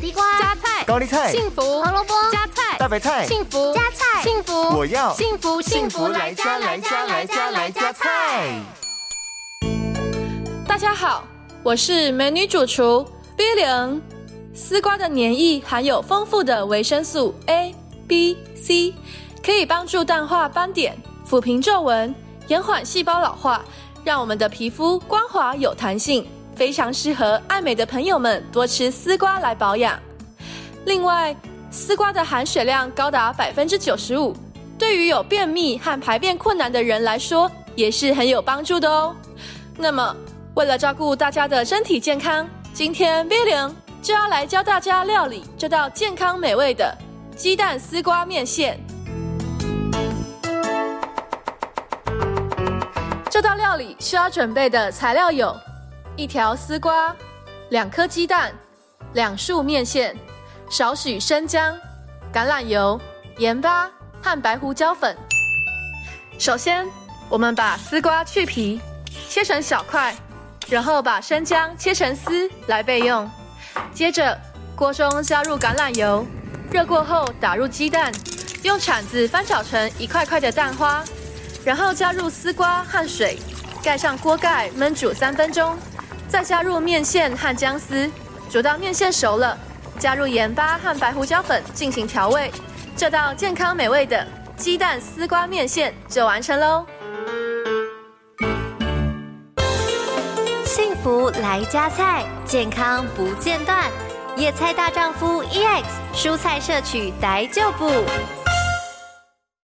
地瓜、加菜、高丽菜、幸福、胡萝卜、加菜、大白菜、幸福、加菜、幸福，我要幸福幸福来加来加来加来加菜。大家好，我是美女主厨 Billion。丝瓜的黏液含有丰富的维生素 A、B、C，可以帮助淡化斑点、抚平皱纹、延缓细胞老化，让我们的皮肤光滑有弹性，非常适合爱美的朋友们多吃丝瓜来保养。另外，丝瓜的含水量高达百分之九十五，对于有便秘和排便困难的人来说，也是很有帮助的哦。那么，为了照顾大家的身体健康，今天 villian 就要来教大家料理这道健康美味的鸡蛋丝瓜面线。这道料理需要准备的材料有：一条丝瓜、两颗鸡蛋、两束面线、少许生姜、橄榄油、盐巴和白胡椒粉。首先，我们把丝瓜去皮，切成小块，然后把生姜切成丝来备用。接着，锅中加入橄榄油，热过后打入鸡蛋，用铲子翻搅成一块块的蛋花，然后加入丝瓜和水，盖上锅盖焖煮三分钟，再加入面线和姜丝，煮到面线熟了，加入盐巴和白胡椒粉进行调味，这道健康美味的鸡蛋丝瓜面线就完成喽。幸福来加菜，健康不间断。野菜大丈夫 EX，蔬菜摄取逮就补。